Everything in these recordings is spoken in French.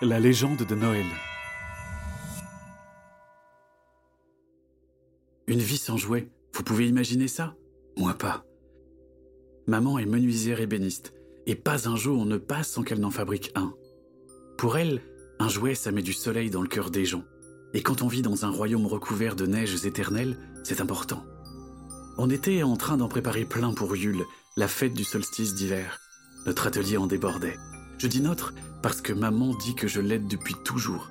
La légende de Noël. Une vie sans jouets, vous pouvez imaginer ça? Moi pas. Maman est menuisière ébéniste, et pas un jour ne passe sans qu'elle n'en fabrique un. Pour elle, un jouet, ça met du soleil dans le cœur des gens. Et quand on vit dans un royaume recouvert de neiges éternelles, c'est important. On était en train d'en préparer plein pour Yule, la fête du solstice d'hiver. Notre atelier en débordait. Je dis notre parce que maman dit que je l'aide depuis toujours.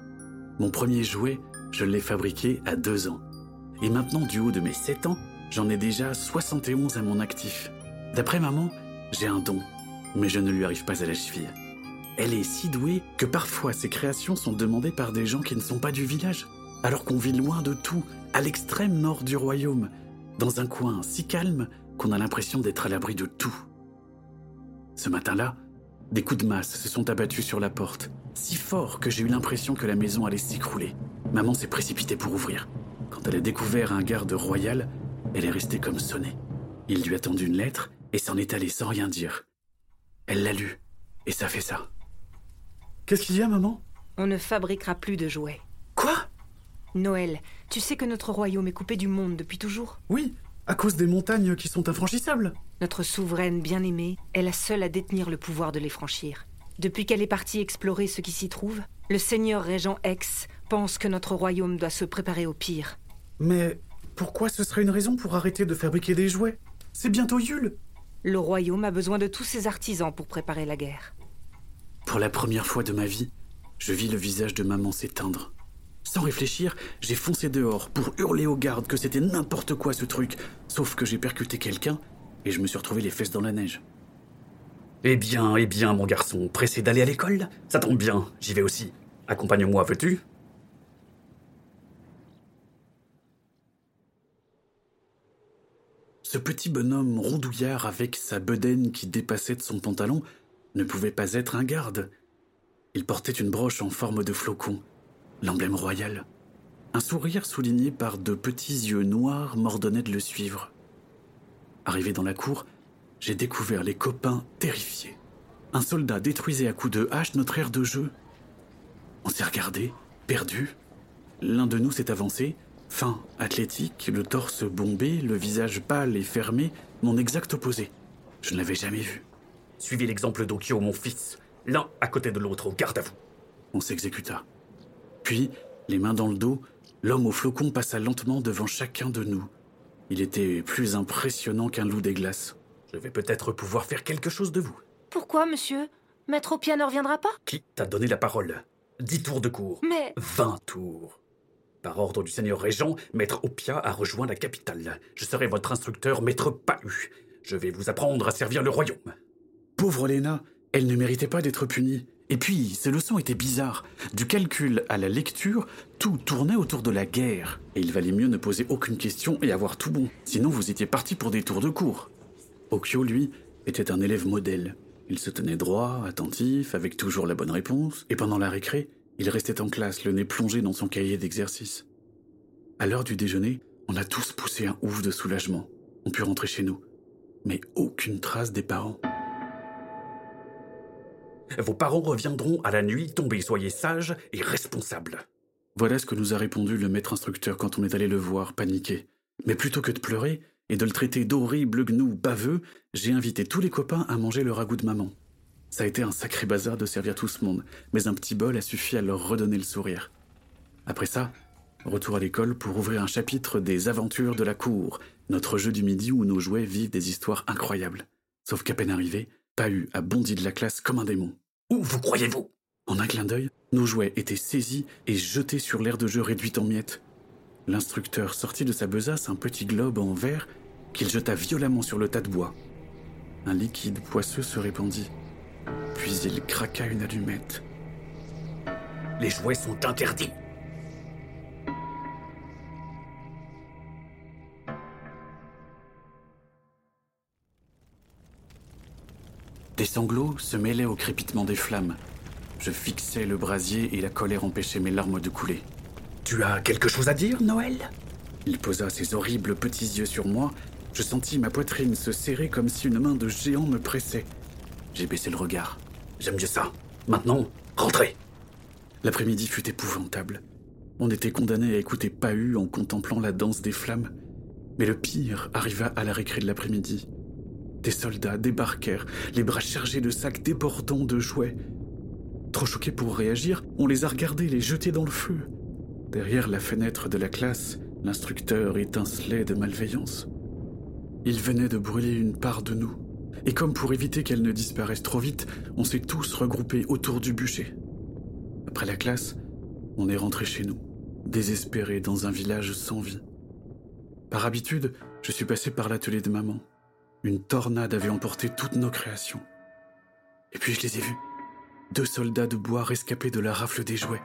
Mon premier jouet, je l'ai fabriqué à deux ans. Et maintenant, du haut de mes sept ans, j'en ai déjà 71 à mon actif. D'après maman, j'ai un don, mais je ne lui arrive pas à la cheville. Elle est si douée que parfois ses créations sont demandées par des gens qui ne sont pas du village, alors qu'on vit loin de tout, à l'extrême nord du royaume, dans un coin si calme qu'on a l'impression d'être à l'abri de tout. Ce matin-là, des coups de masse se sont abattus sur la porte, si fort que j'ai eu l'impression que la maison allait s'écrouler. Maman s'est précipitée pour ouvrir. Quand elle a découvert un garde royal, elle est restée comme sonnée. Il lui a tendu une lettre et s'en est allé sans rien dire. Elle l'a lu, et ça fait ça. Qu'est-ce qu'il y a, maman? On ne fabriquera plus de jouets. Quoi? Noël, tu sais que notre royaume est coupé du monde depuis toujours? Oui, à cause des montagnes qui sont infranchissables. Notre souveraine bien-aimée est la seule à détenir le pouvoir de les franchir. Depuis qu'elle est partie explorer ce qui s'y trouve, le seigneur régent X pense que notre royaume doit se préparer au pire. Mais pourquoi ce serait une raison pour arrêter de fabriquer des jouets? C'est bientôt Yule. Le royaume a besoin de tous ses artisans pour préparer la guerre. Pour la première fois de ma vie, je vis le visage de maman s'éteindre. Sans réfléchir, j'ai foncé dehors pour hurler aux gardes que c'était n'importe quoi ce truc, sauf que j'ai percuté quelqu'un et je me suis retrouvé les fesses dans la neige. Eh bien, eh bien, mon garçon, pressé d'aller à l'école Ça tombe bien, j'y vais aussi. Accompagne-moi, veux-tu? Ce petit bonhomme rondouillard avec sa bedaine qui dépassait de son pantalon ne pouvait pas être un garde. Il portait une broche en forme de flocon, l'emblème royal. Un sourire souligné par de petits yeux noirs m'ordonnait de le suivre. Arrivé dans la cour, j'ai découvert les copains terrifiés. Un soldat détruisait à coups de hache notre aire de jeu. On s'est regardé, perdu. L'un de nous s'est avancé, fin, athlétique, le torse bombé, le visage pâle et fermé, mon exact opposé. Je ne l'avais jamais vu. Suivez l'exemple d'Okyo, mon fils. L'un à côté de l'autre, garde à vous. On s'exécuta. Puis, les mains dans le dos, l'homme au flocon passa lentement devant chacun de nous. Il était plus impressionnant qu'un loup des glaces. Je vais peut-être pouvoir faire quelque chose de vous. Pourquoi, monsieur? Maître Opia ne reviendra pas? Qui t'a donné la parole? Dix tours de cours. Mais. Vingt tours. Par ordre du seigneur régent, Maître Opia a rejoint la capitale. Je serai votre instructeur, Maître Pahu. Je vais vous apprendre à servir le royaume. Pauvre Léna, elle ne méritait pas d'être punie. Et puis, ses leçons étaient bizarres. Du calcul à la lecture, tout tournait autour de la guerre. Et il valait mieux ne poser aucune question et avoir tout bon. Sinon, vous étiez parti pour des tours de cours. Okyo, lui, était un élève modèle. Il se tenait droit, attentif, avec toujours la bonne réponse, et pendant la récré, il restait en classe, le nez plongé dans son cahier d'exercice. À l'heure du déjeuner, on a tous poussé un ouf de soulagement. On put rentrer chez nous. Mais aucune trace des parents. Vos parents reviendront à la nuit tombée, soyez sages et responsables. Voilà ce que nous a répondu le maître instructeur quand on est allé le voir, paniqué. Mais plutôt que de pleurer et de le traiter d'horrible gnou baveux, j'ai invité tous les copains à manger le ragoût de maman. Ça a été un sacré bazar de servir tout ce monde, mais un petit bol a suffi à leur redonner le sourire. Après ça, retour à l'école pour ouvrir un chapitre des aventures de la cour, notre jeu du midi où nos jouets vivent des histoires incroyables. Sauf qu'à peine arrivé, Pahu a bondi de la classe comme un démon. Où vous croyez-vous? En un clin d'œil, nos jouets étaient saisis et jetés sur l'aire de jeu réduite en miettes. L'instructeur sortit de sa besace un petit globe en verre qu'il jeta violemment sur le tas de bois. Un liquide poisseux se répandit. Puis il craqua une allumette. Les jouets sont interdits. Des sanglots se mêlaient au crépitement des flammes. Je fixais le brasier et la colère empêchait mes larmes de couler. Tu as quelque chose à dire, Noël? Il posa ses horribles petits yeux sur moi. Je sentis ma poitrine se serrer comme si une main de géant me pressait. J'ai baissé le regard. J'aime mieux ça. Maintenant, rentrez. L'après-midi fut épouvantable. On était condamné à écouter Pahu en contemplant la danse des flammes. Mais le pire arriva à la récré de l'après-midi. Des soldats débarquèrent, les bras chargés de sacs débordants de jouets. Trop choqués pour réagir, on les a regardés les jeter dans le feu. Derrière la fenêtre de la classe, l'instructeur étincelait de malveillance. Il venait de brûler une part de nous, et comme pour éviter qu'elle ne disparaisse trop vite, on s'est tous regroupés autour du bûcher. Après la classe, on est rentré chez nous, désespérés dans un village sans vie. Par habitude, je suis passé par l'atelier de maman. Une tornade avait emporté toutes nos créations. Et puis je les ai vus. Deux soldats de bois rescapés de la rafle des jouets.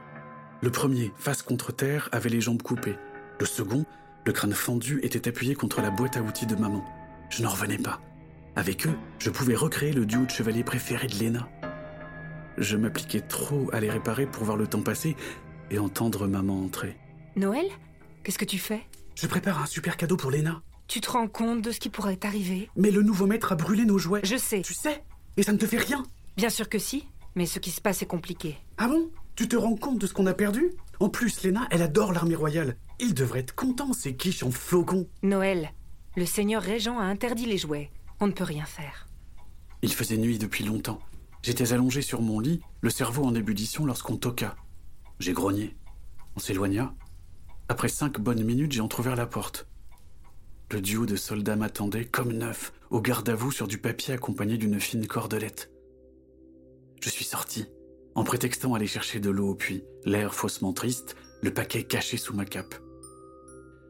Le premier, face contre terre, avait les jambes coupées. Le second, le crâne fendu, était appuyé contre la boîte à outils de maman. Je n'en revenais pas. Avec eux, je pouvais recréer le duo de chevaliers préféré de Léna. Je m'appliquais trop à les réparer pour voir le temps passer et entendre maman entrer. Noël Qu'est-ce que tu fais? Je prépare un super cadeau pour Léna. Tu te rends compte de ce qui pourrait t'arriver Mais le nouveau maître a brûlé nos jouets. Je sais. Tu sais Et ça ne te fait rien Bien sûr que si, mais ce qui se passe est compliqué. Ah bon? Tu te rends compte de ce qu'on a perdu? En plus, Léna, elle adore l'armée royale. Il devrait être content, ces quiches en flocons. Noël, le seigneur régent a interdit les jouets. On ne peut rien faire. Il faisait nuit depuis longtemps. J'étais allongé sur mon lit, le cerveau en ébullition lorsqu'on toqua. J'ai grogné. On s'éloigna. Après cinq bonnes minutes, j'ai entr'ouvert la porte. Le duo de soldats m'attendait, comme neuf, au garde-à-vous sur du papier accompagné d'une fine cordelette. Je suis sorti, en prétextant aller chercher de l'eau au puits, l'air faussement triste, le paquet caché sous ma cape.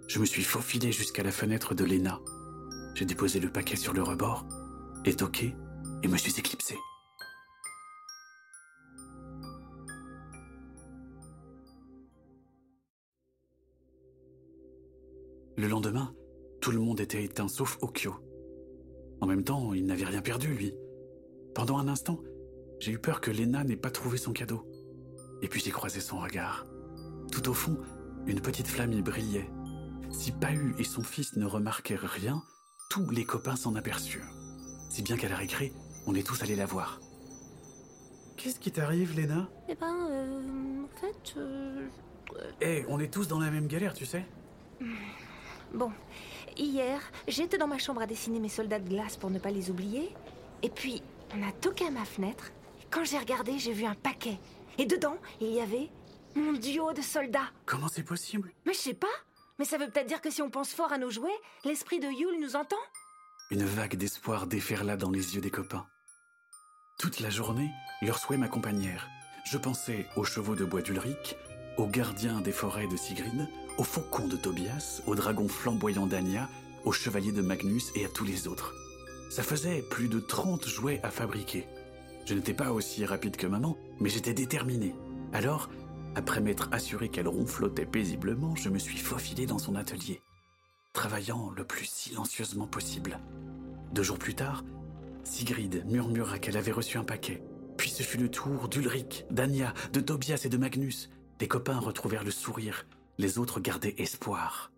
Je me suis faufilé jusqu'à la fenêtre de Léna. J'ai déposé le paquet sur le rebord, et toqué, et me suis éclipsé. Le lendemain, tout le monde était éteint sauf Okyo. En même temps, il n'avait rien perdu, lui. Pendant un instant, j'ai eu peur que Lena n'ait pas trouvé son cadeau. Et puis j'ai croisé son regard. Tout au fond, une petite flamme y brillait. Si Pahu et son fils ne remarquèrent rien, tous les copains s'en aperçurent. Si bien qu'à la récré, on est tous allés la voir. Qu'est-ce qui t'arrive, Lena? Eh ben, euh, en fait, euh, Eh, on est tous dans la même galère, tu sais bon, hier, j'étais dans ma chambre à dessiner mes soldats de glace pour ne pas les oublier. Et puis, on a toqué à ma fenêtre. Et quand j'ai regardé, j'ai vu un paquet. Et dedans, il y avait mon duo de soldats. Comment c'est possible? Mais je sais pas. Mais ça veut peut-être dire que si on pense fort à nos jouets, l'esprit de Yule nous entend Une vague d'espoir déferla dans les yeux des copains. Toute la journée, leurs souhaits m'accompagnèrent. Je pensais aux chevaux de bois d'Ulrich, aux gardiens des forêts de Sigrid, aux faucons de Tobias, aux dragons flamboyants d'Anya, aux chevaliers de Magnus et à tous les autres. Ça faisait plus de 30 jouets à fabriquer. Je n'étais pas aussi rapide que maman, mais j'étais déterminé. Alors, après m'être assuré qu'elle ronflotait paisiblement, je me suis faufilé dans son atelier, travaillant le plus silencieusement possible. Deux jours plus tard, Sigrid murmura qu'elle avait reçu un paquet. Puis ce fut le tour d'Ulrich, d'Anya, de Tobias et de Magnus. Les copains retrouvèrent le sourire, les autres gardaient espoir.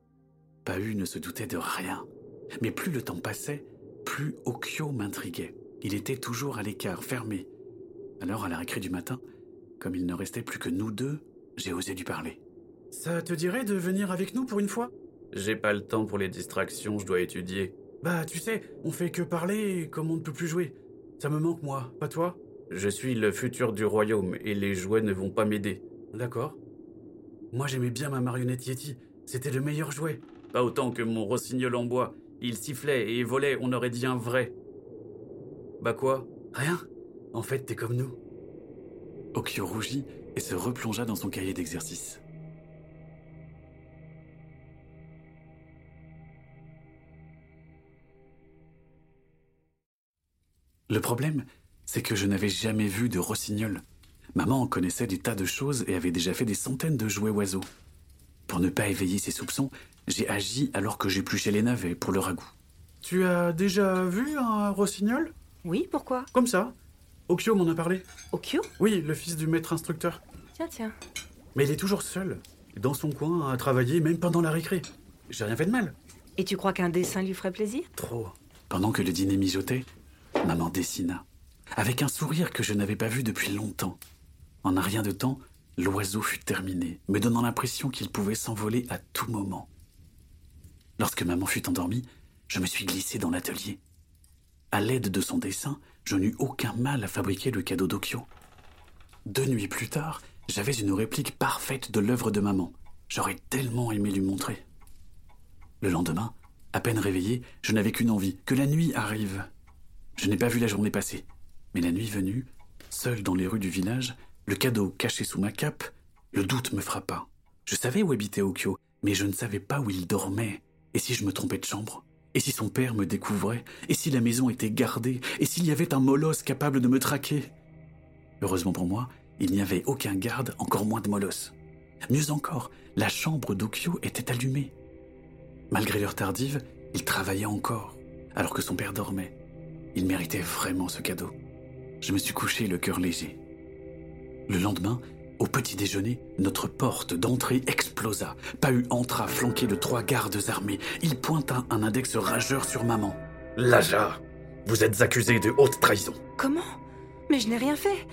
Pahu ne se doutait de rien. Mais plus le temps passait, plus Okyo m'intriguait. Il était toujours à l'écart, fermé. Alors, à la récré du matin, comme il ne restait plus que nous deux, j'ai osé lui parler. Ça te dirait de venir avec nous pour une fois? J'ai pas le temps pour les distractions, je dois étudier. Bah, tu sais, on fait que parler comme on ne peut plus jouer. Ça me manque, moi, pas toi? Je suis le futur du royaume et les jouets ne vont pas m'aider. D'accord. Moi, j'aimais bien ma marionnette Yeti. C'était le meilleur jouet. Pas autant que mon rossignol en bois. Il sifflait et volait, on aurait dit un vrai. Bah quoi? Rien. En fait, t'es comme nous. Okyo rougit et se replongea dans son cahier d'exercice. Le problème, c'est que je n'avais jamais vu de rossignol. Maman connaissait des tas de choses et avait déjà fait des centaines de jouets oiseaux. Pour ne pas éveiller ses soupçons, j'ai agi alors que j'épluchais les navets pour le ragoût. Tu as déjà vu un rossignol? Oui, pourquoi? Comme ça? Okyo m'en a parlé. Okyo Oui, le fils du maître instructeur. Tiens, tiens. Mais il est toujours seul, dans son coin, à travailler, même pendant la récré. J'ai rien fait de mal. Et tu crois qu'un dessin lui ferait plaisir? Trop. Pendant que le dîner mijotait, maman dessina, avec un sourire que je n'avais pas vu depuis longtemps. En un rien de temps, l'oiseau fut terminé, me donnant l'impression qu'il pouvait s'envoler à tout moment. Lorsque maman fut endormie, je me suis glissé dans l'atelier. À l'aide de son dessin, je n'eus aucun mal à fabriquer le cadeau d'Okyo. Deux nuits plus tard, j'avais une réplique parfaite de l'œuvre de maman. J'aurais tellement aimé lui montrer. Le lendemain, à peine réveillé, je n'avais qu'une envie, que la nuit arrive. Je n'ai pas vu la journée passer, mais la nuit venue, seul dans les rues du village, le cadeau caché sous ma cape, le doute me frappa. Je savais où habitait Okyo, mais je ne savais pas où il dormait. Et si je me trompais de chambre? Et si son père me découvrait? Et si la maison était gardée? Et s'il y avait un molosse capable de me traquer? Heureusement pour moi, il n'y avait aucun garde, encore moins de molosse. Mieux encore, la chambre d'Okyo était allumée. Malgré l'heure tardive, il travaillait encore, alors que son père dormait. Il méritait vraiment ce cadeau. Je me suis couché le cœur léger. Le lendemain, au petit déjeuner, notre porte d'entrée explosa. Pahu entra flanqué de trois gardes armés. Il pointa un index rageur sur maman. Laja, vous êtes accusé de haute trahison. Comment? Mais je n'ai rien fait.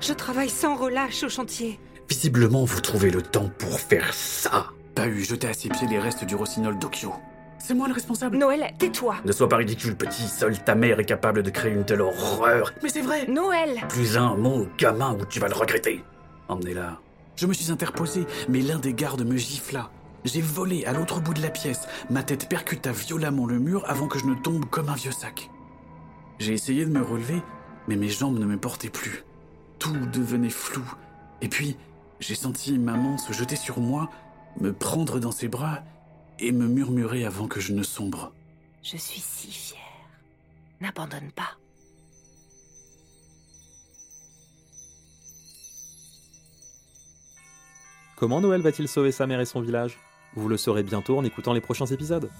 Je travaille sans relâche au chantier. Visiblement, vous trouvez le temps pour faire ça. Pahu jeta à ses pieds les restes du rossignol d'Okyo. C'est moi le responsable Noël, tais-toi Ne sois pas ridicule, petit. Seule ta mère est capable de créer une telle horreur. Mais c'est vrai Noël Plus un mot, gamin, ou tu vas le regretter. Emmenez-la. Je me suis interposé, mais l'un des gardes me gifla. J'ai volé à l'autre bout de la pièce. Ma tête percuta violemment le mur avant que je ne tombe comme un vieux sac. J'ai essayé de me relever, mais mes jambes ne me portaient plus. Tout devenait flou. Et puis, j'ai senti maman se jeter sur moi, me prendre dans ses bras et me murmurer avant que je ne sombre. Je suis si fière. N'abandonne pas. Comment Noël va-t-il sauver sa mère et son village? Vous le saurez bientôt en écoutant les prochains épisodes.